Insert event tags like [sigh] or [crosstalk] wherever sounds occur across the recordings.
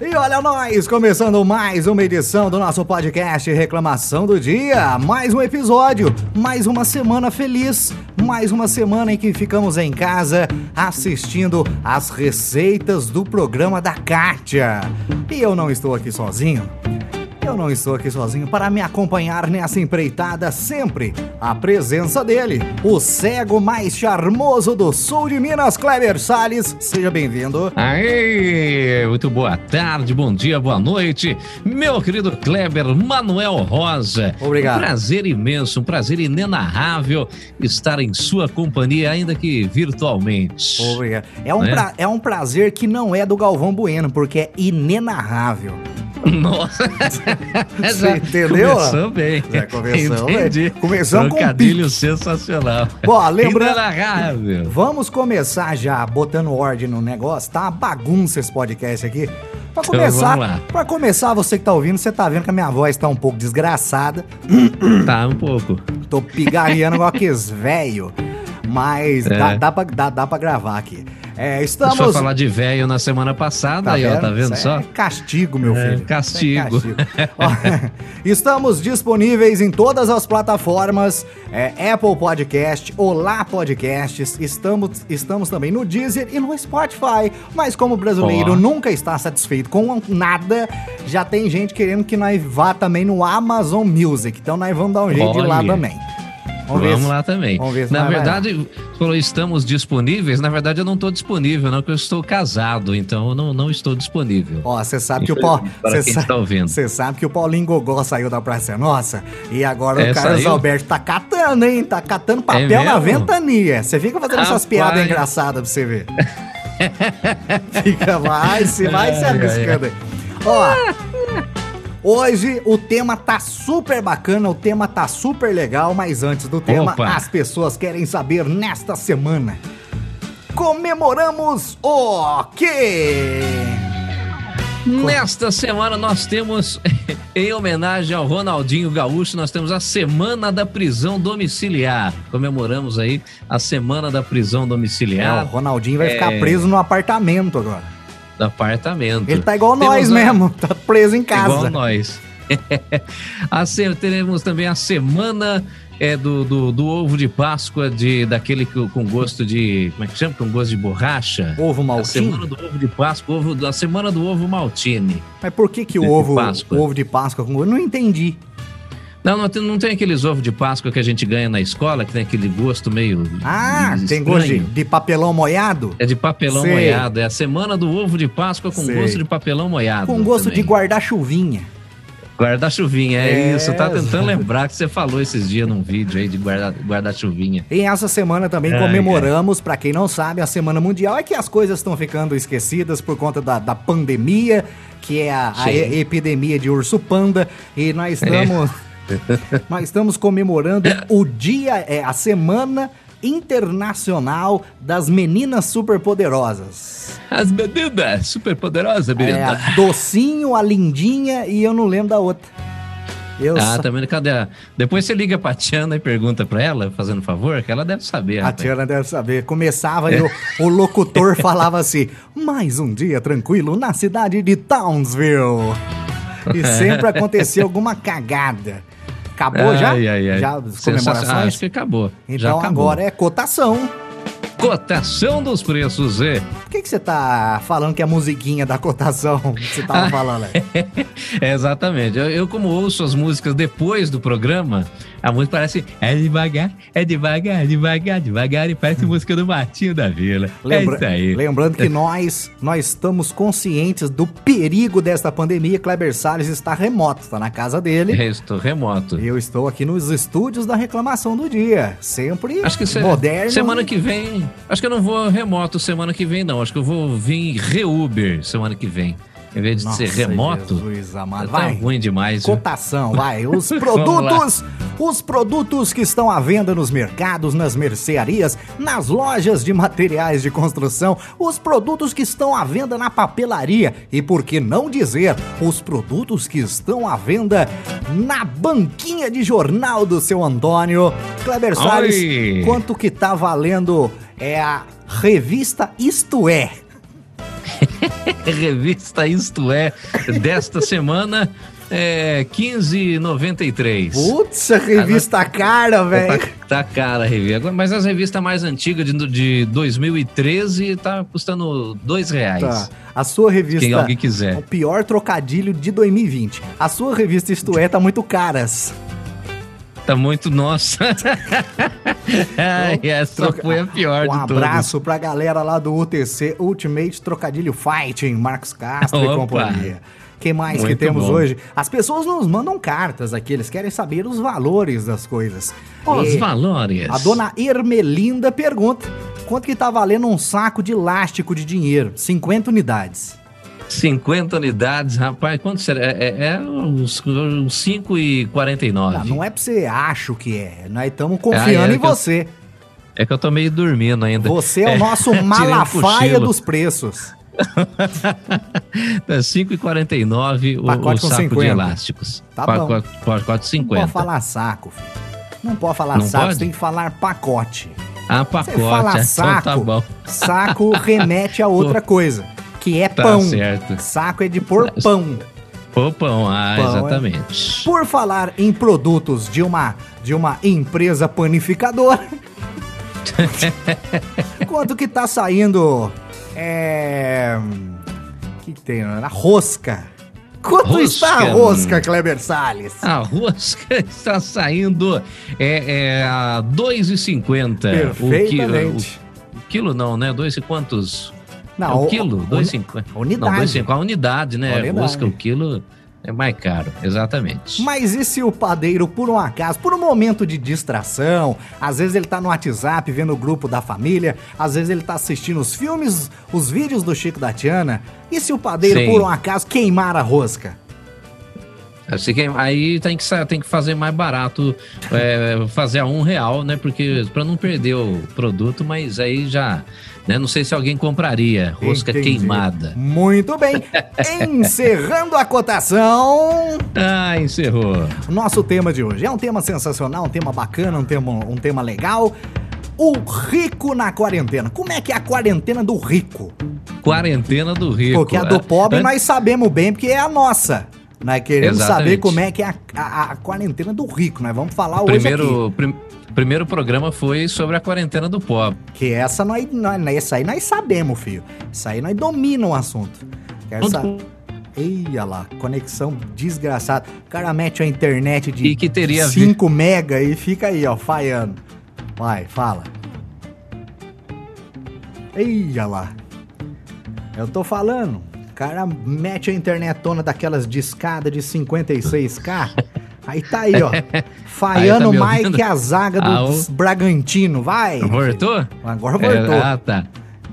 E olha nós, começando mais uma edição do nosso podcast Reclamação do Dia. Mais um episódio, mais uma semana feliz, mais uma semana em que ficamos em casa assistindo às receitas do programa da Kátia. E eu não estou aqui sozinho. Eu não estou aqui sozinho para me acompanhar nessa empreitada sempre. A presença dele, o cego mais charmoso do sul de Minas, Kleber Salles. Seja bem-vindo. Aê, muito boa tarde, bom dia, boa noite, meu querido Kleber Manuel Rosa. Obrigado. Um prazer imenso, um prazer inenarrável estar em sua companhia, ainda que virtualmente. Obrigado. É um, Né? pra- é um prazer que não é do Galvão Bueno, porque é inenarrável. [laughs] Nossa, Você entendeu? Começou bem. Já começou bem. Entendi. Começamos com Trocadilho sensacional. Bom, lembrando-. Vamos começar já botando ordem no negócio. Tá uma bagunça esse podcast aqui. Pra começar, vamos lá. pra começar, você que tá ouvindo, você tá vendo que a minha voz tá um pouco desgraçada. [coughs] Tá, um pouco. Tô pigarreando igual aqueles velho. Mas É. dá, dá, pra, dá, dá pra gravar aqui. É, Deixa eu estamos. falar de velho na semana passada, aí, ó, tá vendo Isso só? É castigo, meu É, filho. castigo. É castigo. [laughs] Ó, [laughs] estamos disponíveis em todas as plataformas: é, Apple Podcast, Olá Podcasts. Estamos, estamos também no Deezer e no Spotify. Mas como o brasileiro nunca está satisfeito com nada, já tem gente querendo que nós vá também no Amazon Music. Então nós vamos dar um jeito de ir lá Olha. também. Vamos, se- lá também. vamos ver se na vai verdade, você falou estamos disponíveis. Na verdade, eu não estou disponível, não, porque eu estou casado, então eu não, não estou disponível. Ó, você sabe que o Paulo. Você quem sa- está ouvindo. você sabe que o Paulinho Gogó saiu da Praça Nossa e agora É, o Carlos saiu? Alberto tá catando, hein? Tá catando papel É na ventania. Você fica fazendo essas Rapaz. piadas engraçadas pra você ver. [laughs] fica, vai, se vai se arriscando aí. Ó. Hoje o tema tá super bacana, o tema tá super legal, mas antes do tema, Opa. as pessoas querem saber nesta semana. Comemoramos o quê? Nesta semana nós temos, [laughs] em homenagem ao Ronaldinho Gaúcho, nós temos a Semana da Prisão Domiciliar. Comemoramos aí a Semana da Prisão É, o Domiciliar Ronaldinho vai ficar É. preso no apartamento agora. Do apartamento. Ele tá igual Temos nós a- mesmo, tá preso em casa. Igual nós. [laughs] a se- teremos também a semana é, do, do, do ovo de Páscoa, de, daquele que- com gosto de. Como é que chama? Com gosto de borracha. Ovo A maltinho? semana do ovo de Páscoa, ovo, a semana do ovo maltine. Mas por que que o ovo, ovo de Páscoa com? Eu não entendi. Não, não tem, não tem aqueles ovos de Páscoa que a gente ganha na escola, que tem aquele gosto meio. Ah, estranho? tem gosto de, de papelão molhado? É de papelão Sei. molhado. É a semana do ovo de Páscoa com Sei. gosto de papelão molhado. Com gosto de também. guarda-chuvinha. Guarda-chuvinha, é, É, isso. Tá tentando lembrar que você falou esses dias num vídeo aí de guarda- guarda-chuvinha. E essa semana também Ai, comemoramos, pra quem não sabe, a Semana Mundial. É que as coisas estão ficando esquecidas por conta da, da pandemia, que é a, a epidemia de urso panda. E nós estamos, [laughs] nós estamos comemorando o dia, é, a Semana Internacional das Meninas Superpoderosas. As meninas, É, menina. a Docinho, a Lindinha e eu não lembro da outra. Eu Ah, sa- também, cadê a... Depois você liga pra Tiana e pergunta pra ela, fazendo favor, que ela deve saber. A rapaz. Tiana deve saber. Começava [laughs] e o, o locutor falava assim: mais um dia tranquilo na cidade de Townsville. E sempre [laughs] acontecia alguma cagada. Acabou já? Ai, ai, ai. Já as comemorações? Acho que acabou. Então agora é cotação. Cotação dos preços, é. Por que, que você tá falando que é a musiquinha da cotação que você tava falando aí? [laughs] É, exatamente. Eu, eu, como ouço as músicas depois do programa, a música parece é devagar, é devagar, devagar, devagar, e parece música do Matinho da Vila. Lembra- é isso aí. Lembrando que [laughs] nós, nós estamos conscientes do perigo desta pandemia. Kleber Salles está remoto, está na casa dele. Eu estou remoto. Eu estou aqui nos estúdios da reclamação do dia. Sempre Acho que moderno. semana que vem. Acho que eu não vou remoto semana que vem, não. Acho que eu vou vir re-Uber semana que vem. Em vez de Nossa, ser remoto. Jesus amado. Tá Vai. ruim demais. viu? Cotação, vai. [laughs] Os produtos, os produtos que estão à venda nos mercados, nas mercearias, nas lojas de materiais de construção, os produtos que estão à venda na papelaria e por que não dizer, os produtos que estão à venda na banquinha de jornal do seu Antônio. Kleber Salles, Oi. quanto que tá valendo é a revista Isto É? [laughs] revista Isto É desta semana é 15,93. Putz, a revista cara, velho. Tá, tá cara a revista. Mas as revistas mais antigas de, de 2013 tá custando dois reais. Tá. A sua revista. Quem alguém quiser. O pior trocadilho de 2020. A sua revista Isto É tá muito caras. Tá muito nossa. [laughs] essa foi a pior um. Um abraço pra galera lá do UTC Ultimate Trocadilho Fighting, Marcos Castro Opa. e companhia. Quem mais Muito que temos bom. hoje? As pessoas nos mandam cartas aqui, eles querem saber os valores das coisas. Os e valores. A dona Ermelinda pergunta: quanto que tá valendo um saco de elástico de dinheiro? 50 unidades. 50 unidades, rapaz, quanto será? É, é, é uns, uns 5,49. Não, não é pra você acho que é. Nós estamos confiando ah, é em você. Eu, é que eu tô meio dormindo ainda. Você é o nosso [laughs] malafaia dos preços. [laughs] 5,49 o, o saco 50. de elásticos. Tá bom. Pacote 50. Não pode falar saco, filho. Não pode falar Não saco, pode? você tem que falar pacote. Ah, pacote. Você fala saco, então tá bom. saco remete a [laughs] outra coisa, que é tá pão. Certo. Saco é de pôr pão. Pôr pão, ah, pão, é. exatamente. É. Por falar em produtos de uma, de uma empresa panificadora... [laughs] Quanto que tá saindo é. O que, tem? A rosca. Quanto rosca. está a rosca, Kleber Salles? A rosca [laughs] está saindo é, é a 2,50. Perfeitamente. O, o, o quilo não, né? Dois e quantos? Não, é o quilo, 2,50. Unidade. Não, a unidade, né? Unidade. Rosca, o quilo é mais caro, exatamente. Mas e se o padeiro, por um acaso, por um momento de distração, às vezes ele tá no WhatsApp vendo o grupo da família, às vezes ele tá assistindo os filmes, os vídeos do Chico da Tiana, e se o padeiro, Sim. por um acaso, queimar a rosca? Aí tem que, tem que fazer mais barato, é, [laughs] fazer a um real, né? Porque para não perder o produto, mas aí já né? Não sei se alguém compraria. Rosca Entendi. queimada. Muito bem. [laughs] Encerrando a cotação. Ah, encerrou. Nosso tema de hoje é um tema sensacional, um tema bacana, um tema, um tema legal. O rico na quarentena. Como é que é a quarentena do rico? Quarentena do rico. Porque a do pobre nós sabemos bem, porque é a nossa. Nós queremos Exatamente. saber como é que é a, a, a, quarentena do rico. Nós vamos falar Primeiro, hoje aqui. Prim primeiro programa foi sobre a quarentena do pobre. Que essa nós, nós, essa aí nós sabemos, filho. Isso aí nós dominamos o assunto. Essa... Eia lá, conexão desgraçada. O cara mete a internet de, e que teria 5 mega e fica aí, ó, falhando. Vai, fala. Eia lá. Eu tô falando. O cara mete a internetona daquelas discadas de 56k. Aí tá aí, ó. [laughs] Tá mais que a zaga do ah, Bragantino. Vai! Voltou? Agora voltou. É, ah, tá.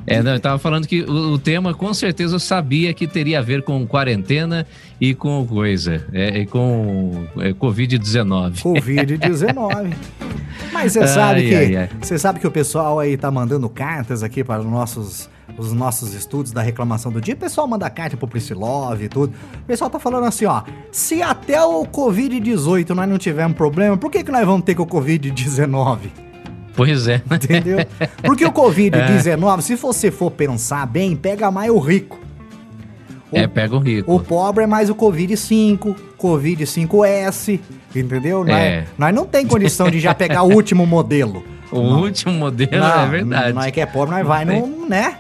É, não, eu tava falando que o, o, tema com certeza eu sabia que teria a ver com quarentena e com coisa, é, e com é, Covid-19. Covid-19. [laughs] Mas você sabe ai, que você sabe que o pessoal aí tá mandando cartas aqui para os nossos os nossos estudos da reclamação do dia, o pessoal manda carta pro Priscilov e tudo. O pessoal tá falando assim, ó, se até o Covid-18 nós não tivermos problema, por que, que nós vamos ter com o Covid-19? Pois é. Entendeu? Porque o Covid-19, [laughs] é. se você for pensar bem, pega mais o rico. O, é, pega o rico. O pobre é mais o Covid-5, Covid-5S, entendeu? É. Nós, nós não tem condição de já pegar o último modelo. [laughs] O não. último modelo, não, é verdade. Nós que é pobre, nós vai no, né?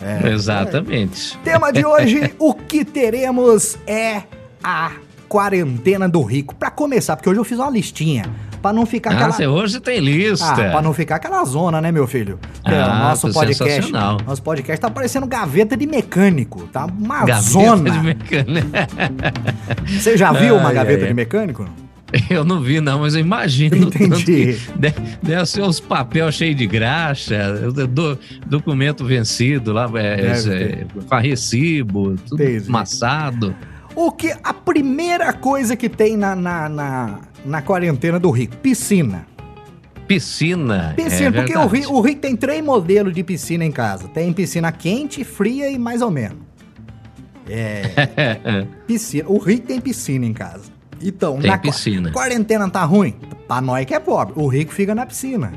É, Exatamente. É. Tema de hoje, [laughs] o que teremos é a quarentena do rico. Para começar, porque hoje eu fiz uma listinha para não ficar ah, aquela. hoje tem lista. Ah, para não ficar aquela zona, né, meu filho? É, ah, nosso podcast. Nosso podcast tá parecendo gaveta de mecânico, tá uma gaveta zona. De mecânico. Você já [laughs] viu ai, uma gaveta ai, de mecânico? [laughs] Eu não vi, não, mas eu imagino. Entendi. Deve ser os papéis cheios de graxa, do, documento vencido lá, é, é, recibo, tudo Entendi. amassado. O que a primeira coisa que tem na, na, na, na quarentena do Rico? Piscina. Piscina. Piscina, é porque o Rico, o Rico tem três modelos de piscina em casa. Tem piscina quente, fria e mais ou menos. É. [laughs] piscina. O Rico tem piscina em casa. Então, tem na piscina. quarentena tá ruim? Pra nós que é pobre. O rico fica na piscina.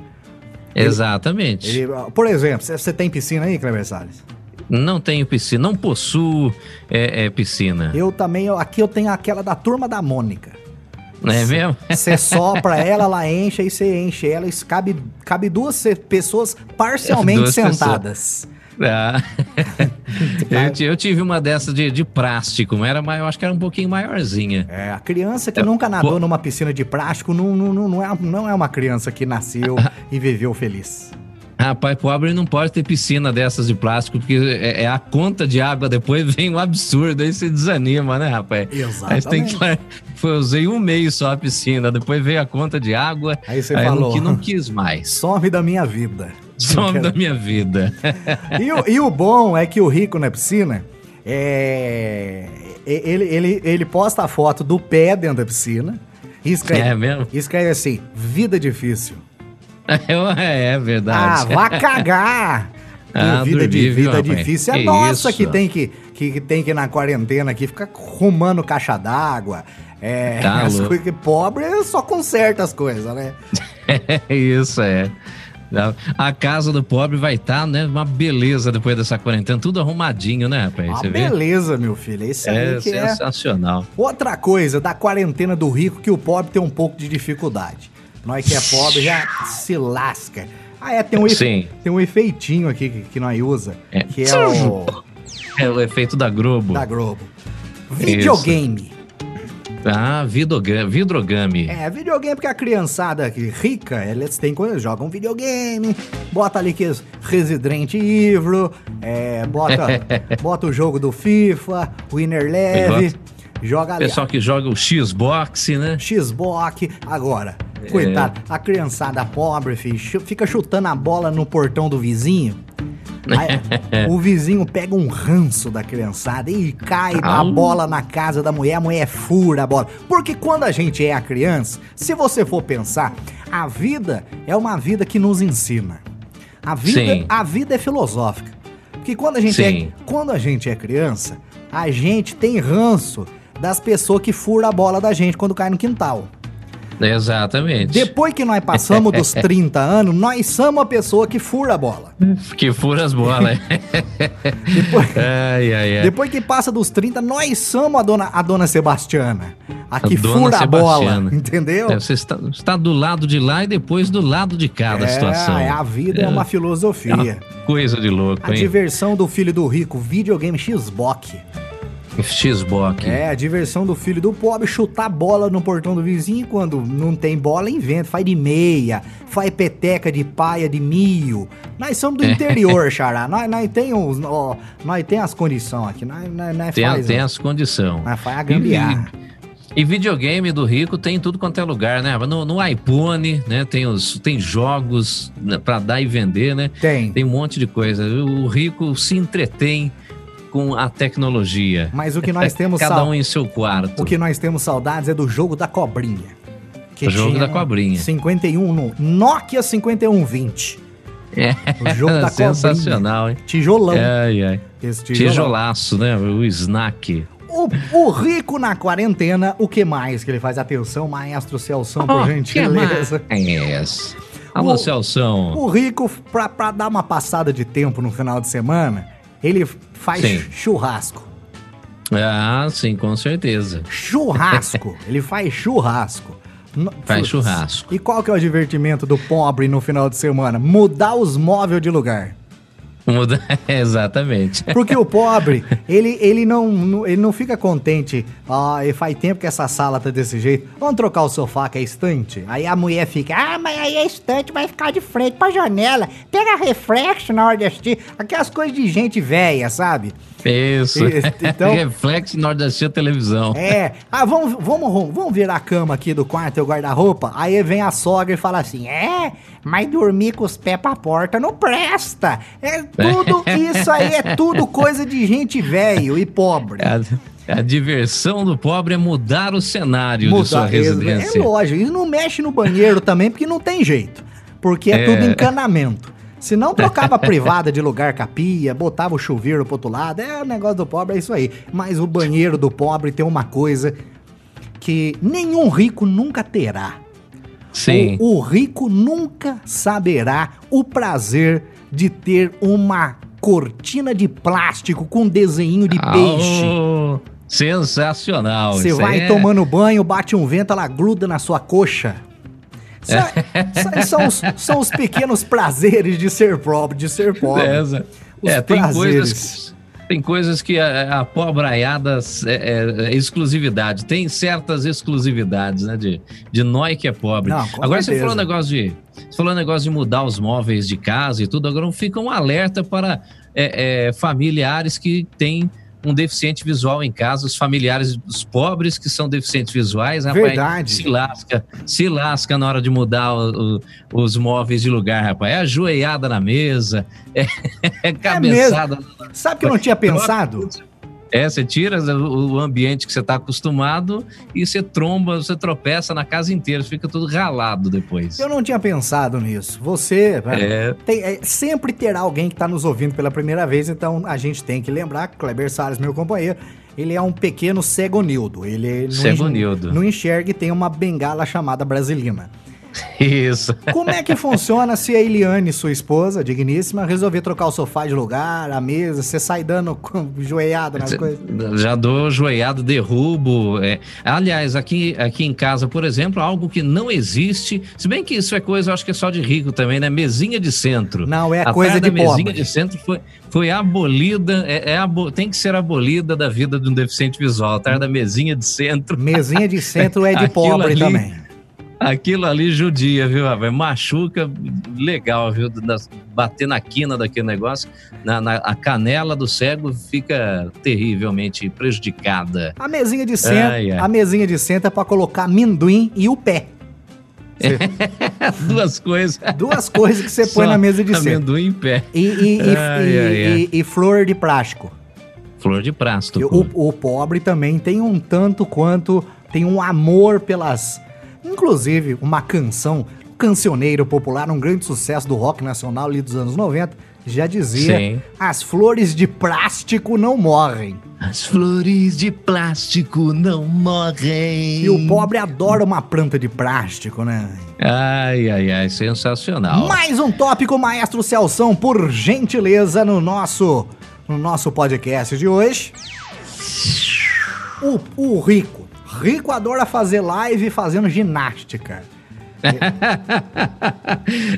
Exatamente. Ele, ele, por exemplo, você tem piscina aí, Cleber Salles? Não tenho piscina, não possuo é, é, piscina. Eu também, eu, aqui eu tenho aquela da turma da Mônica. É mesmo? Você [laughs] sopra ela, ela enche, aí você enche ela e cabe, cabe duas pessoas parcialmente duas sentadas. Pessoas. Ah. eu, eu, tive uma dessas de, de plástico, mas era, eu acho que era um pouquinho maiorzinha. É, a criança que é, nunca nadou pô... numa piscina de plástico não, não, não, não, é, não é uma criança que nasceu [laughs] e viveu feliz. Rapaz, pobre não pode ter piscina dessas de plástico, porque é, é, a conta de água depois [laughs] vem um absurdo, aí você desanima, né, rapaz? Exatamente. Aí tem que, foi, [laughs] usei um mês só a piscina, depois veio a conta de água, aí você aí falou, que não quis mais. Some da minha vida. [laughs] Some da minha vida. e, o, e o bom é que o rico na piscina, é, ele, ele, ele posta a foto do pé dentro da piscina e escreve, é mesmo? escreve assim, vida difícil. [laughs] é, é verdade. Ah, vá cagar! [laughs] Ah, vida de vida difícil é nossa que tem que, que, que, tem que ir na quarentena aqui ficar arrumando caixa d'água. É, tá as coisas que pobre só conserta as coisas, né? É isso, é. A casa do pobre vai estar, tá, né? Uma beleza depois dessa quarentena, tudo arrumadinho, né, rapaz? Uma beleza, meu filho. Esse é, é sensacional. É outra coisa da quarentena do rico que o pobre tem um pouco de dificuldade. Nós que é pobre já se lasca. Ah, é, tem um, efe... tem um efeitinho aqui que, que nós usa, é. que é o... É o efeito da Globo. Da Globo. Videogame. Isso. Ah, vidogame, vidrogame. É, videogame porque a criançada rica, eles têm coisa, jogam videogame, bota ali que é Resident Evil, é, bota, [laughs] bota o jogo do FIFA, Winner Leve, joga ali. Pessoal que joga o Xbox, né? Xbox. Agora, é. Coitado, a criançada pobre, filho, fica chutando a bola no portão do vizinho. Aí, o vizinho pega um ranço da criançada e cai a bola na casa da mulher, a mulher fura a bola. Porque quando a gente é a criança, se você for pensar, a vida é uma vida que nos ensina. A vida, a vida é filosófica. Porque quando a gente é, quando a gente é criança, a gente tem ranço das pessoas que furam a bola da gente quando cai no quintal. Exatamente. Depois que nós passamos dos [laughs] 30 anos, nós somos a pessoa que fura a bola. Que fura as bolas. [laughs] depois, ai, ai, ai. depois que passa dos 30, nós somos a dona, a dona Sebastiana. A que a fura a bola. Entendeu? É, você está, está, do lado de lá e depois do lado de cá da é, situação. É, a vida é, é uma filosofia. É uma coisa de louco, a hein? A diversão do filho do rico, videogame Xbox. Xbox. É, a diversão do filho do pobre chutar bola no portão do vizinho quando não tem bola, inventa, faz de meia, faz peteca de paia de milho. Nós somos do interior, xará. Nós, nós tem os, ó, nós tem as condições aqui, nós, nós, nós tem, faz, tem as condições. Nós faz a gambiarra. E, e videogame do rico tem tudo quanto é lugar, né? No, no iPhone, né? Tem, os, tem jogos né, para dar e vender, né? Tem. Tem um monte de coisa. O rico se entretém com a tecnologia. Mas o que nós [laughs] temos Cada um em seu quarto. O que nós temos saudades é do jogo da cobrinha. o jogo da cobrinha. 51 no Nokia 5120. É, o jogo da [laughs] sensacional, cobrinha. hein? Tijolão. É, é. Esse tijolão. Tijolaço, né? O snack. O, o, rico na quarentena, o que mais que ele faz? Atenção, maestro Celção, por oh, gentileza. Yes. Alô, Celção. O rico, pra, pra dar uma passada de tempo no final de semana, ele faz sim. churrasco. Ah, sim, com certeza. Churrasco. [laughs] ele faz churrasco. Faz churrasco. E qual que é o divertimento do pobre no final de semana? Mudar os móveis de lugar. Muda, [laughs] exatamente. Porque o pobre, ele, ele, não, ele não fica contente. Ah, e faz tempo que essa sala tá desse jeito. Vamos trocar o sofá que é estante? Aí a mulher fica, ah, mas aí a estante vai ficar de frente pra janela. Pega reflexo na hora de assistir. Aquelas coisas de gente velha, sabe? Isso. Então, [laughs] Reflexo na hora de assistir a televisão. É. Ah, vamos, vamos, vamos virar a cama aqui do quarto e o guarda-roupa? Aí vem a sogra e fala assim: é, mas dormir com os pés pra porta não presta. É tudo, [laughs] isso aí é tudo coisa de gente velho e pobre. A, diversão do pobre é mudar o cenário mudar, de sua residência. É, é lógico, e não mexe no banheiro também, porque não tem jeito. Porque é, é. tudo encanamento. Se não trocava a privada de lugar com a pia, botava o chuveiro pro outro lado, é o negócio do pobre, é isso aí. Mas o banheiro do pobre tem uma coisa que nenhum rico nunca terá. Sim. O, o rico nunca saberá o prazer de ter uma cortina de plástico com desenho de peixe. Oh, sensacional. Você vai é- tomando banho, bate um vento, ela gruda na sua coxa. Sa- São, os, são os pequenos prazeres de ser pobre, de ser pobre. Os É, tem prazeres. coisas, tem coisas que a, a pobraiada é, é- é exclusividade. Tem certas exclusividades, né? De, de nós que é pobre. Não, agora você certeza. falou um negócio de. Você falou um negócio de mudar os móveis de casa e tudo. Agora fica um alerta para é, é, familiares que têm um deficiente visual em casa, os familiares dos pobres que são deficientes visuais, rapaz, Verdade. se lasca, se lasca na hora de mudar o- o- os móveis de lugar, rapaz. É ajoelhada na mesa, [laughs] é, é cabeçada. Sabe que eu não tinha pensado? É, você tira o, o ambiente que você está acostumado e você tromba, você tropeça na casa inteira, fica tudo ralado depois. Eu não tinha pensado nisso. Você É. tem- é, sempre terá alguém que está nos ouvindo pela primeira vez, então a gente tem que lembrar que Kleber Salles, meu companheiro, ele é um pequeno cegonildo. Ele não, Cegonildo. não enxerga e tem uma bengala chamada Brasilina. Isso. [laughs] Como é que funciona se a Eliane, sua esposa, digníssima, resolver trocar o sofá de lugar, a mesa, você sai dando [laughs] joelhada nas coisas? Já dou joelhado, derrubo. é. Aliás, aqui, aqui em casa, por exemplo, algo que não existe, se bem que isso é coisa, eu acho que é só de rico também, né? Mesinha de centro. Não, é A coisa de da mesinha pobre. de centro foi, foi abolida, é, é abo- tem que ser abolida da vida de um deficiente visual. A tarde da mesinha de centro. Mesinha de centro é de [laughs] pobre ali- também. Aquilo ali judia, viu, rapaz? Machuca legal, viu? Bater na quina daquele negócio, na, na- a canela do cego fica terrivelmente prejudicada. A mesinha de ai. a mesinha de centro é pra colocar amendoim e o pé. [laughs] Duas coisas. Duas coisas que você põe na mesa de centro. Amendoim em pé. E, e- e- e- e- e flor de plástico. Flor de. E O, o pobre também tem um tanto quanto, tem um amor pelas. Inclusive, uma canção, cancioneiro popular, um grande sucesso do rock nacional ali dos anos 90, já dizia: Sim. As flores de plástico não morrem. As flores de plástico não morrem. E o pobre adora uma planta de plástico, né? Ai, ai, ai, sensacional. Mais um tópico, maestro Celção, por gentileza, no nosso, no nosso podcast de hoje. O, o rico. Rico adora fazer live fazendo ginástica. [laughs]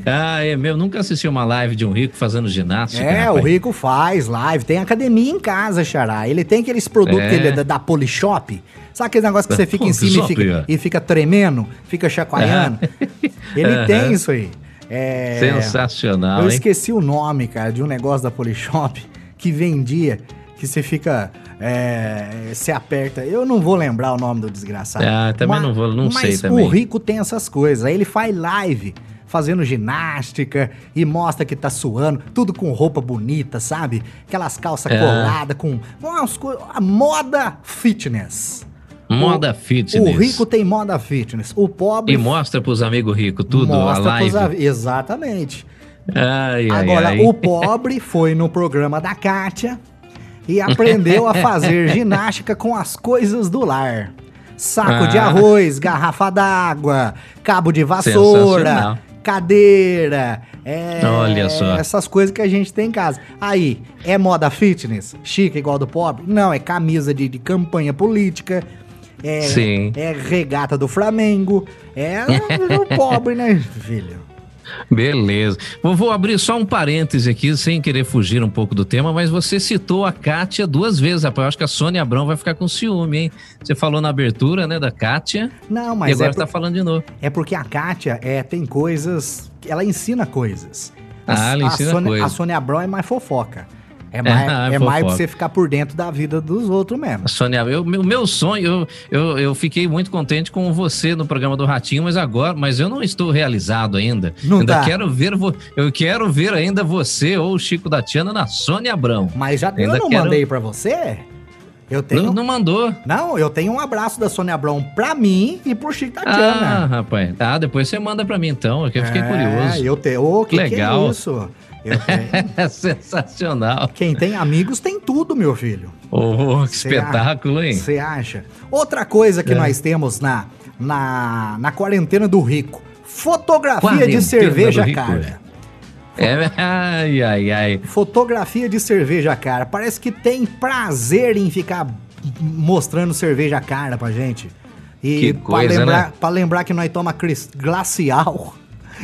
ah, é mesmo. Nunca assisti uma live de um rico fazendo ginástica. É, o rapaz. rico faz live, tem academia em casa, Xará. Ele tem aqueles produtos É. que ele é da, da Polishop. Sabe aquele negócio que você fica em [laughs] cima e fica, é. e fica tremendo, fica chacoalhando? [laughs] Ele Aham. tem isso aí. É, Sensacional, Eu hein? esqueci o nome, cara, de um negócio da Polishop que vendia, que você fica. É, você aperta. Eu não vou lembrar o nome do desgraçado. Ah, também não vou- não sei mas também. o rico tem essas coisas. Aí ele faz live fazendo ginástica e mostra que tá suando, tudo com roupa bonita, sabe? Aquelas calças É. coladas com umas coisas. A moda fitness. Moda O fitness. rico tem moda fitness. O pobre E mostra pros amigos ricos tudo, a pros live. av- Exatamente. Ai, ai, Agora, ai. o pobre foi no programa da Kátia e aprendeu a fazer [laughs] ginástica com as coisas do lar. Saco de Ah. arroz, garrafa d'água, cabo de vassoura, cadeira. é, Olha só. Essas coisas que a gente tem em casa. Aí, é moda fitness? Chique igual do pobre? Não, é camisa de, de campanha política. É, Sim. é regata do Flamengo. É [laughs] o pobre, né, filho? Beleza. Vou, vou abrir só um parêntese aqui, sem querer fugir um pouco do tema, mas você citou a Kátia duas vezes, rapaz. Eu acho que a Sônia Abrão vai ficar com ciúme, hein? Você falou na abertura, né, da Kátia, Não, e mas agora é, tá falando de novo. É porque a Kátia é, tem coisas. Ela ensina coisas. Ah, ela ensina a Sônia, coisas. A Sônia Abrão é mais fofoca. É mais, [laughs] Ah, é é mais pra você ficar por dentro da vida dos outros mesmo. Sônia, eu, meu, meu sonho, eu, eu, eu fiquei muito contente com você no programa do Ratinho, mas agora, mas eu não estou realizado ainda. Não ainda tá. quero ver, eu quero ver ainda você ou o Chico da Tiana na Sônia Abrão. Mas já eu Ainda não quero- mandei pra você? Eu tenho. Não, Não, não mandou. eu tenho um abraço da Sônia Abrão pra mim e pro Chico Ah, Tatiana. rapaz. Ah, depois você manda pra mim então, eu fiquei É, curioso. eu tenho. Ô, que Legal. Que é isso? [laughs] É sensacional. Quem tem amigos tem tudo, meu filho. Oh, que Cê espetáculo, hein? Você acha? Outra coisa que É. nós temos na, na, na quarentena do rico: fotografia Quarentena de cerveja cara. É, ai, ai, ai. Fotografia de cerveja cara. Parece que tem prazer em ficar mostrando cerveja cara pra gente. E Que pra coisa, lembrar, né? pra lembrar que nós toma glacial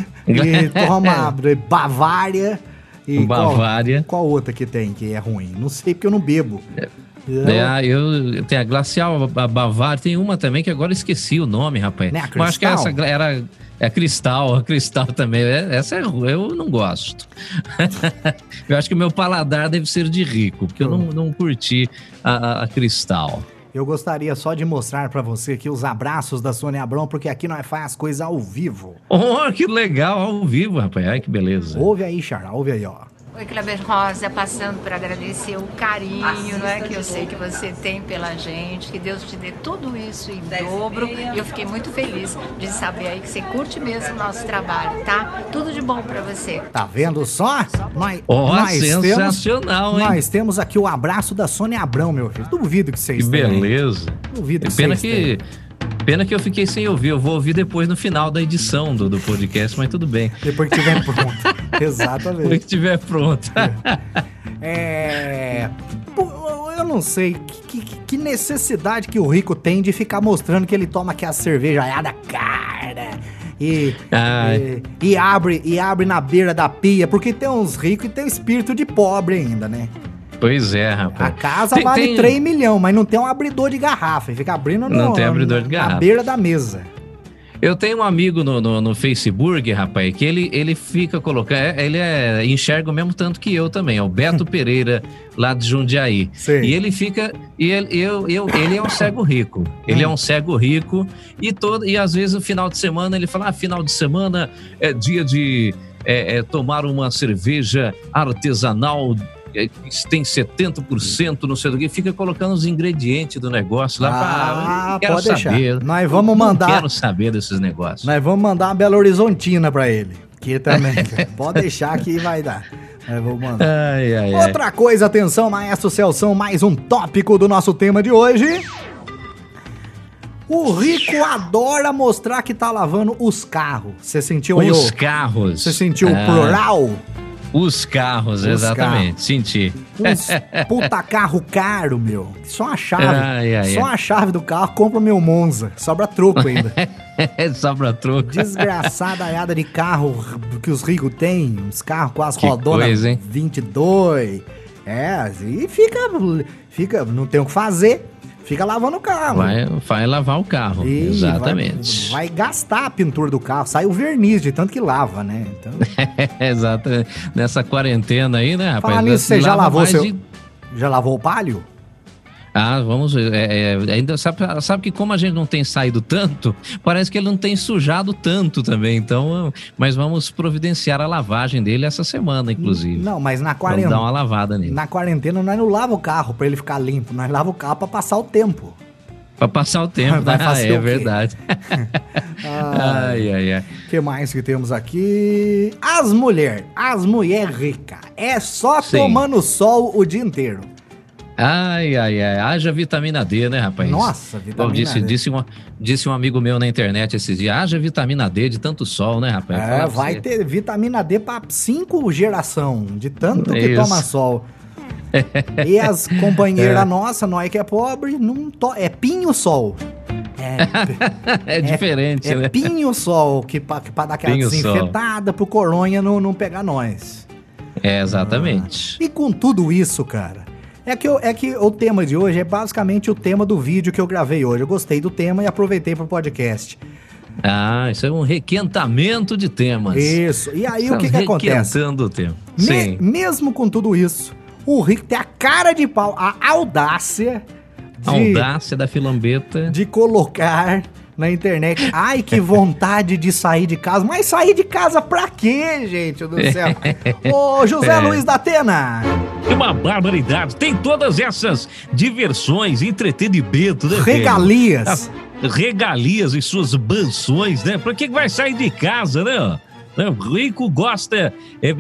[laughs] e toma Bavária e qual- Bavária. Qual, outra que tem que é ruim? Não sei porque eu não bebo. Eu- É, eu, eu tenho a Glacial, a Bavária, tem uma também que agora esqueci o nome, rapaz. Né, Mas acho que essa Cristal? gra- era é a Cristal, a Cristal também. É- Essa é, ru- eu não gosto. [laughs] eu acho que o meu paladar deve ser de rico, porque eu não, não curti a, a- a Cristal. Eu gostaria só de mostrar pra você aqui os abraços da Sônia Abrão, porque aqui nós faz as coisas ao vivo. Oh, que legal, ao vivo, rapaz. Ai, que beleza. Ouve aí, Xará, ouve aí, ó. Oi, Kleber Rosa, passando para agradecer o carinho né, que eu sei que você tem pela gente. Que Deus te dê tudo isso em dobro. E eu fiquei muito feliz de saber aí que você curte mesmo o nosso trabalho, tá? Tudo de bom para você. Tá vendo só? Ó, nós sensacional, temos, hein? Nós temos aqui o abraço da Sônia Abrão, meu filho. Duvido que Que vocês tenham. beleza. Duvido que Pena vocês que, tenham. Pena que eu fiquei sem ouvir. Eu vou ouvir depois no final da edição do, do podcast, mas tudo bem. Depois que tiver pronto. [laughs] Depois Exatamente. que estiver pronto. É. pô, Eu não sei que, que- que necessidade que o rico tem de ficar mostrando que ele toma aqui a cervejaiada cara. E, e, e abre e abre na beira da pia, porque tem uns ricos e tem espírito de pobre ainda, né? Pois é, A rapaz. casa Tem- vale tem- 3 milhões, mas não tem um abridor de garrafa. Fica abrindo no, Não tem abridor de na garrafa. beira da mesa. Eu tenho um amigo no, no, no Facebook, rapaz, que ele, ele fica colocando. é- Ele é, enxerga o mesmo tanto que eu também, é o Beto [laughs] Pereira, lá de Jundiaí. Sei. E ele fica. E ele, eu, eu, ele é um cego rico. Ele é um cego rico. E, todo, e às vezes no final de semana ele fala: ah, final de semana é dia de é, é, tomar uma cerveja artesanal. Tem 70%, não sei do que, fica colocando os ingredientes do negócio lá. Ah, não quero pode deixar. saber. Nós vamos Não mandar- quero saber desses negócios. Nós vamos mandar uma Belo Horizontina pra ele. Que também. [laughs] Pode deixar que vai dar. Nós vamos mandar. Ai, ai, ai. Outra coisa, atenção, Maestro Celção, mais um tópico do nosso tema de hoje. O rico adora mostrar que tá lavando os carros. Você sentiu aí Os carros. Você sentiu o Ah, plural? Os carros, Os exatamente. carros. Senti. Uns [laughs] puta carro caro, meu. Só a chave. Ai, ai, só ai. a chave do carro, compra meu Monza. Sobra troco ainda. [laughs] Sobra troco. Desgraçada aiada de carro que os ricos têm, uns carros com as rodonas coisa, hein? 22. É, e fica, fica, não tem o que fazer, fica lavando o carro. Vai, vai lavar o carro. E exatamente. Vai, vai gastar a pintura do carro, sai o verniz de tanto que lava, né? Então, [laughs] exatamente. Nessa quarentena aí, né, rapaz? Falar nisso, você já lavou seu- de- já lavou o palio? Ah, vamos ver. É, é, ainda sabe, sabe que como a gente não tem saído tanto, [laughs] parece que ele não tem sujado tanto também. Então, mas vamos providenciar a lavagem dele essa semana, inclusive. Não, mas na Vamos quarentena, dar uma lavada nele. na quarentena nós não lava o carro pra ele ficar limpo, nós lava o carro pra passar o tempo. Pra passar o tempo, [laughs] Vai né? fazer é o verdade. Ah, [laughs] ai, ai, ai. que mais que temos aqui? As mulheres, as mulheres ricas. É só Sim. tomando sol o dia inteiro. Ai, ai, ai. Haja vitamina D, né, rapaz? Nossa, Bom, vitamina disse, D. Disse, um, disse um amigo meu na internet esses dias: haja vitamina D de tanto sol, né, rapaz? É, vai você. ter vitamina D pra cinco geração, de tanto que Isso. toma sol. e as [laughs] companheiras É. nossas, nós que é pobre, não to... é pinho-sol. É, [laughs] É diferente, é né? pinho-sol, que pra dar aquela desinfetada pro coronha não, não pegar nós. É, exatamente. E com tudo isso, cara, é que, eu- é que o tema de hoje é basicamente o tema do vídeo que eu gravei hoje. Eu gostei do tema e aproveitei pro podcast. Ah, isso é um requentamento de temas. Isso. E aí o que, que Estamos acontece? requentando o tema. Me- Sim. mesmo com tudo isso, o Rick tem a cara de pau, a audácia de, Audácia da filambeta. de colocar na internet. Ai, que vontade de sair de casa. Mas sair de casa pra quê, gente do céu? [laughs] Ô, José É. Luiz da Atena. Que uma barbaridade. Tem todas essas diversões, entretenimento, né? Regalias. As regalias e suas mansões, né? Pra que que vai sair de casa, né? Né? Rico gosta, é,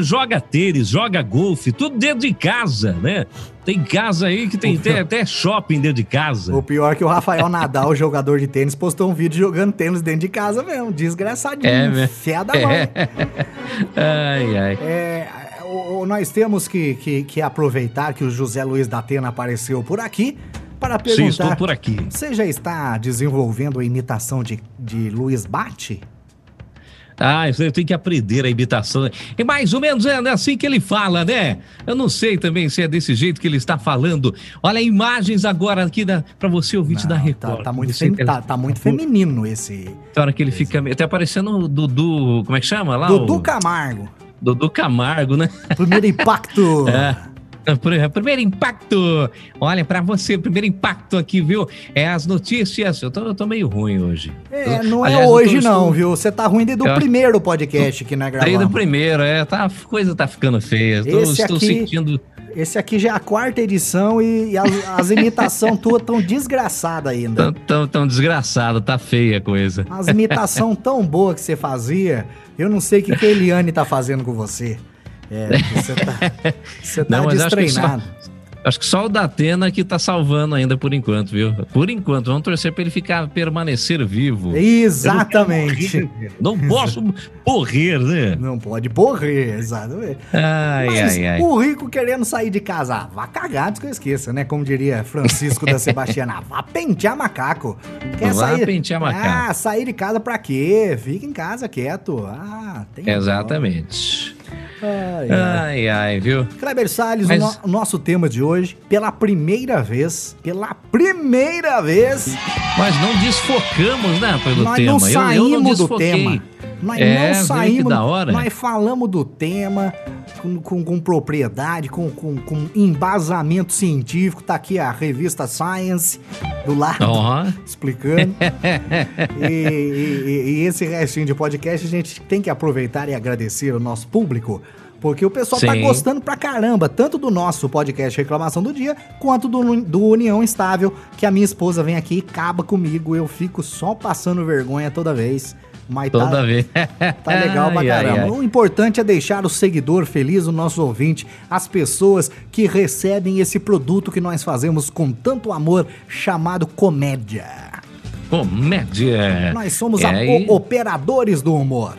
joga tênis, joga golfe, tudo dentro de casa, né? Tem casa aí que tem, tem até shopping dentro de casa. O pior é que o Rafael Nadal, [laughs] jogador de tênis, postou um vídeo jogando tênis dentro de casa mesmo. Desgraçadinho. É, fé da mãe. É. [laughs] ai, ai. É, nós temos que, que, que, aproveitar que o José Luiz da Atena apareceu por aqui para perguntar. Sim, estou por aqui. Você já está desenvolvendo a imitação de, de Luiz Bate? Ah, eu tenho que aprender a imitação. É mais ou menos é assim que ele fala, né? Eu não sei também se é desse jeito que ele está falando. Olha, imagens agora aqui para você ouvinte não, da Record. Tá, tá muito, fem, tá, tá, muito feminino esse. Tem hora que ele esse. fica. Até aparecendo o Dudu. Como é que chama lá? Dudu o... Camargo. Dudu Camargo, né? Primeiro impacto. [laughs] é. Primeiro impacto. Olha, para você, primeiro impacto aqui, viu? É as notícias. Eu tô, eu tô meio ruim hoje. É, não é Aliás, hoje não, viu? Você tá ruim desde o primeiro podcast que nós gravamos. Desde o primeiro, é. Tá, a coisa tá ficando feia. Tô, Esse estou aqui... sentindo... Esse aqui já é a quarta edição e, e as, as imitações [laughs] tuas tão desgraçadas ainda. Tão, tão, tão desgraçado, tá feia a coisa. As imitações tão boas que você fazia, eu não sei o que, que a Eliane tá fazendo com você. É, [laughs] você tá, você tá Não, destreinado. Acho que só o Datena que tá salvando ainda por enquanto, viu? Por enquanto, vamos torcer para ele ficar permanecer vivo. Exatamente. Não, posso morrer, né? Não pode morrer, exatamente. Ai, Mas ai, ai. o rico querendo sair de casa, ah, vá cagar, que eu esqueça, né? Como diria Francisco da [laughs] Sebastiana, vá pentear macaco. Quer vá sair... pentear macaco. Ah, sair de casa pra quê? Fica em casa quieto. Ah, tem Exatamente. Ai, ai, ai, viu? Kleber Salles, Mas... o, no, nosso tema de hoje, pela primeira vez, pela primeira vez. Mas não desfocamos, né, pelo nós tema. Não saímos eu, eu não do tema. Nós é, não saímos. Da hora. Nós falamos do tema com, com, com propriedade, com, com, com, embasamento científico. Tá aqui a revista Science do lado, uhum. [laughs] explicando. [laughs] e, e, e, esse restinho de podcast a gente tem que aproveitar e agradecer o nosso público. Porque o pessoal tá Sim. tá gostando pra caramba, tanto do nosso podcast Reclamação do Dia, quanto do, do União Estável, que a minha esposa vem aqui e acaba comigo. Eu fico só passando vergonha toda vez. Mas Toda tá, vez. tá legal pra caramba. Ai, ai. O importante é deixar o seguidor feliz, o nosso ouvinte, as pessoas que recebem esse produto que nós fazemos com tanto amor, chamado comédia. Comédia. Nós somos é, operadores do humor.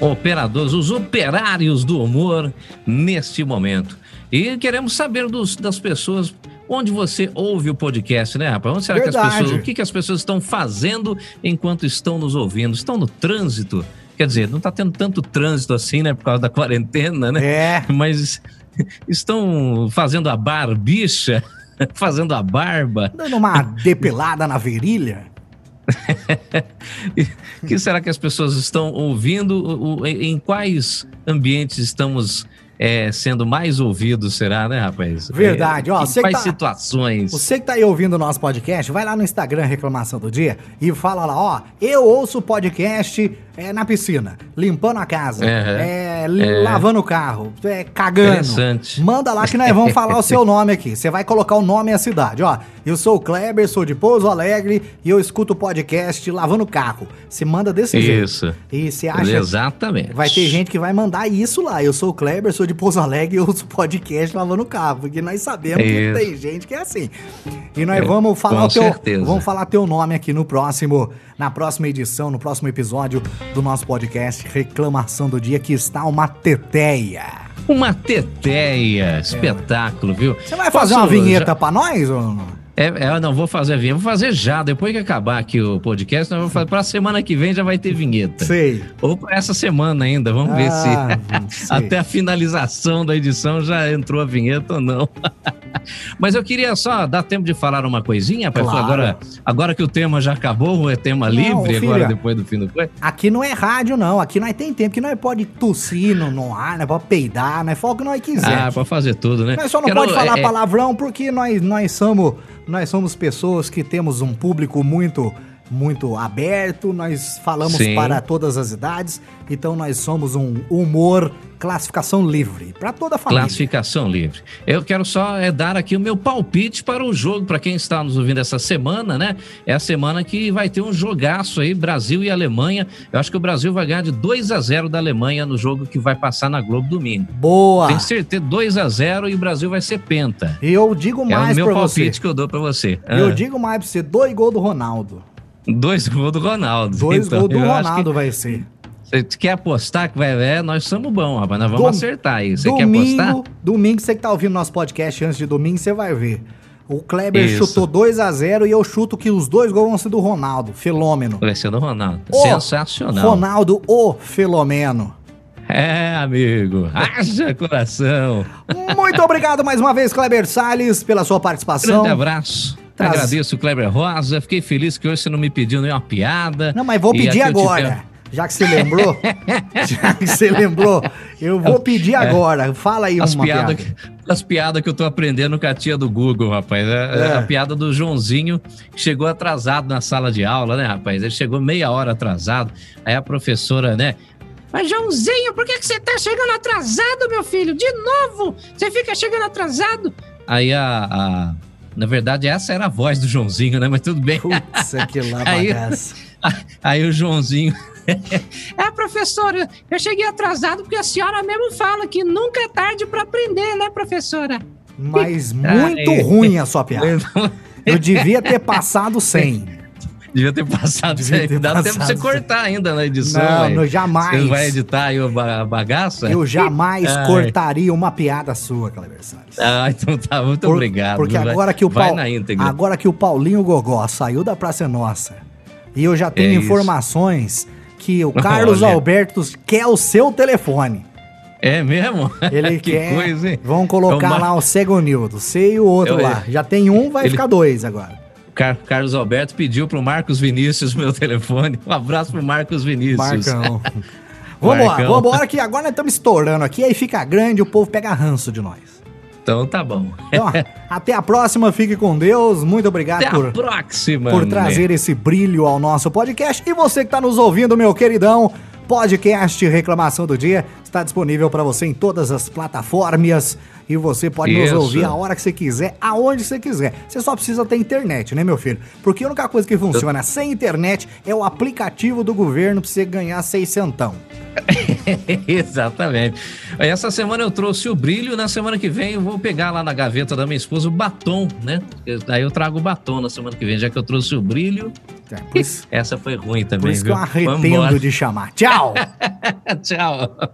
Operadores, os operários do humor neste momento. E queremos saber dos, das pessoas onde você ouve o podcast, né, rapaz? Onde será Verdade. que as pessoas, o que, que as pessoas estão fazendo enquanto estão nos ouvindo? Estão no trânsito? Quer dizer, não está tendo tanto trânsito assim, né, por causa da [laughs] quarentena, né? É. Mas estão fazendo a barbicha, [laughs] fazendo a barba. Dando uma depilada na virilha. [laughs] que será que as pessoas estão ouvindo? Em quais ambientes estamos é, sendo mais ouvido, será, né, rapaz? Verdade. É, Ó, você quais tá, situações? Você que tá aí ouvindo o nosso podcast, vai lá no Instagram Reclamação do Dia e fala lá, ó, eu ouço o podcast é, na piscina, limpando a casa, é, é, lavando o carro, é, cagando. Manda lá que nós vamos falar o seu nome aqui. Você vai colocar o nome e a cidade. Ó, eu sou o Kleber, sou de Pouso Alegre e eu escuto o podcast lavando o carro. Você manda desse isso. jeito. Isso. E você acha. Exatamente. Vai ter gente que vai mandar isso lá. Eu sou o Kleber, sou de Pouso Alegre e eu ouço podcast lavando o carro. Porque nós sabemos isso. que tem gente que é assim. E nós é, vamos falar o teu. Certeza. Vamos falar teu nome aqui no próximo na próxima edição, no próximo episódio do nosso podcast Reclamação do Dia, que está uma teteia. Uma teteia, espetáculo, viu? Você vai fazer Posso, uma vinheta já... pra nós ou não? É, é, não vou fazer vinheta, vou fazer já, depois que acabar aqui o podcast, nós vamos fazer para a semana que vem já vai ter vinheta. Sei. Ou para essa semana ainda, vamos ah, ver se [laughs] até a finalização da edição já entrou a vinheta ou não. [laughs] Mas eu queria só dar tempo de falar uma coisinha, claro. agora, agora que o tema já acabou, é tema não, livre filha, agora depois do fim do coisa. Aqui não é rádio não, aqui nós tem tempo, que nós pode tossir no, no ar, nós pode peidar, nós fala o que nós quiser. Ah, pode fazer tudo, né? Nós só não Quero, pode falar é, palavrão porque nós, nós somos nós somos pessoas que temos um público muito muito aberto, nós falamos Sim. para todas as idades, então nós somos um humor classificação livre para toda a família. Classificação livre. Eu quero só é, dar aqui o meu palpite para o jogo, para quem está nos ouvindo essa semana, né? É a semana que vai ter um jogaço aí, Brasil e Alemanha. Eu acho que o Brasil vai ganhar de 2 a 0 da Alemanha no jogo que vai passar na Globo domingo. Boa. Tenho certeza, 2 a 0 e o Brasil vai ser penta. E eu digo É o mais meu para você. palpite que eu dou para você. Eu Ah, digo mais para você, dois gols do Ronaldo. Dois gols do Ronaldo. Dois Então, gols do Ronaldo vai ser. Você quer apostar que vai ver? Nós somos bons, rapaz. Nós vamos Dom- acertar aí. Você quer apostar? domingo, você que tá ouvindo nosso podcast antes de domingo, você vai ver. O Kleber Isso. chutou 2 a 0 e eu chuto que os dois gols vão ser do Ronaldo, Fenômeno. Vai ser do Ronaldo. Ô, Sensacional. Ronaldo, o Filomeno. É, amigo. Haja coração. Muito obrigado mais uma vez, Kleber Salles, pela sua participação. Grande abraço. Traz- Agradeço Kleber Rosa. Fiquei feliz que hoje você não me pediu nenhuma piada. Não, mas vou pedir te agora. tenho- Já que você lembrou, [laughs] já que você lembrou, eu vou pedir agora. Fala aí É. As uma piadas piada. que, as piadas que eu tô aprendendo com a tia do Google, rapaz. É, é É. A piada do Joãozinho que chegou atrasado na sala de aula, né, rapaz? Ele chegou meia hora atrasado. Aí a professora, né? Mas, Joãozinho, por que, que você tá chegando atrasado, meu filho? De novo! Você fica chegando atrasado. Aí a, a- Na verdade, essa era a voz do Joãozinho, né? Mas tudo bem. Putz, aquilo lá [laughs] Aí-. Aí o Joãozinho. [laughs] É, professora, eu cheguei atrasado porque a senhora mesmo fala que nunca é tarde pra aprender, né, professora? Mas muito ruim a sua piada. [laughs] Eu devia ter passado sem. Devia ter passado. Devia [laughs] ter Dá tempo de você passado. cortar ainda na edição. Não, jamais. Você vai editar aí a ba- a bagaça? Eu jamais Ai. cortaria uma piada sua, Kleber Salles. Ah, então tá. Muito Por- obrigado. Porque agora que o Paul- agora que o Paulinho Gogó saiu da Praça Nossa e eu já tenho É informações que o [laughs] Carlos Olha. Alberto quer o seu telefone. É mesmo? Ele [laughs] que quer. coisa, hein? Vão colocar É o Mar- lá o Segonildo, você e o outro Eu- lá. Já tem um, vai ele- ficar dois agora. Car- Carlos Alberto pediu pro Marcos Vinícius meu [laughs] telefone. Um abraço pro Marcos Vinícius. Marcão. [laughs] Vambora, Marcão. vambora que agora nós estamos estourando aqui, aí fica grande, o povo pega ranço de nós. Então tá bom. Então, [laughs] até a próxima, fique com Deus. Muito obrigado Até por, a próxima. por né? trazer esse brilho ao nosso podcast. E você que está nos ouvindo, meu queridão, podcast Reclamação do Dia está disponível para você em todas as plataformas. E você pode Isso. nos ouvir a hora que você quiser, aonde você quiser. Você só precisa ter internet, né, meu filho? Porque a única coisa que funciona sem internet é o aplicativo do governo para você ganhar seiscentão. [laughs] Exatamente. Essa semana eu trouxe o brilho, na semana que vem eu vou pegar lá na gaveta da minha esposa o batom, né? Aí eu trago o batom na semana que vem, já que eu trouxe o brilho. É, por isso, Essa foi ruim por também, isso que eu viu? arretendo Vambora. de chamar. Tchau! [laughs] Tchau.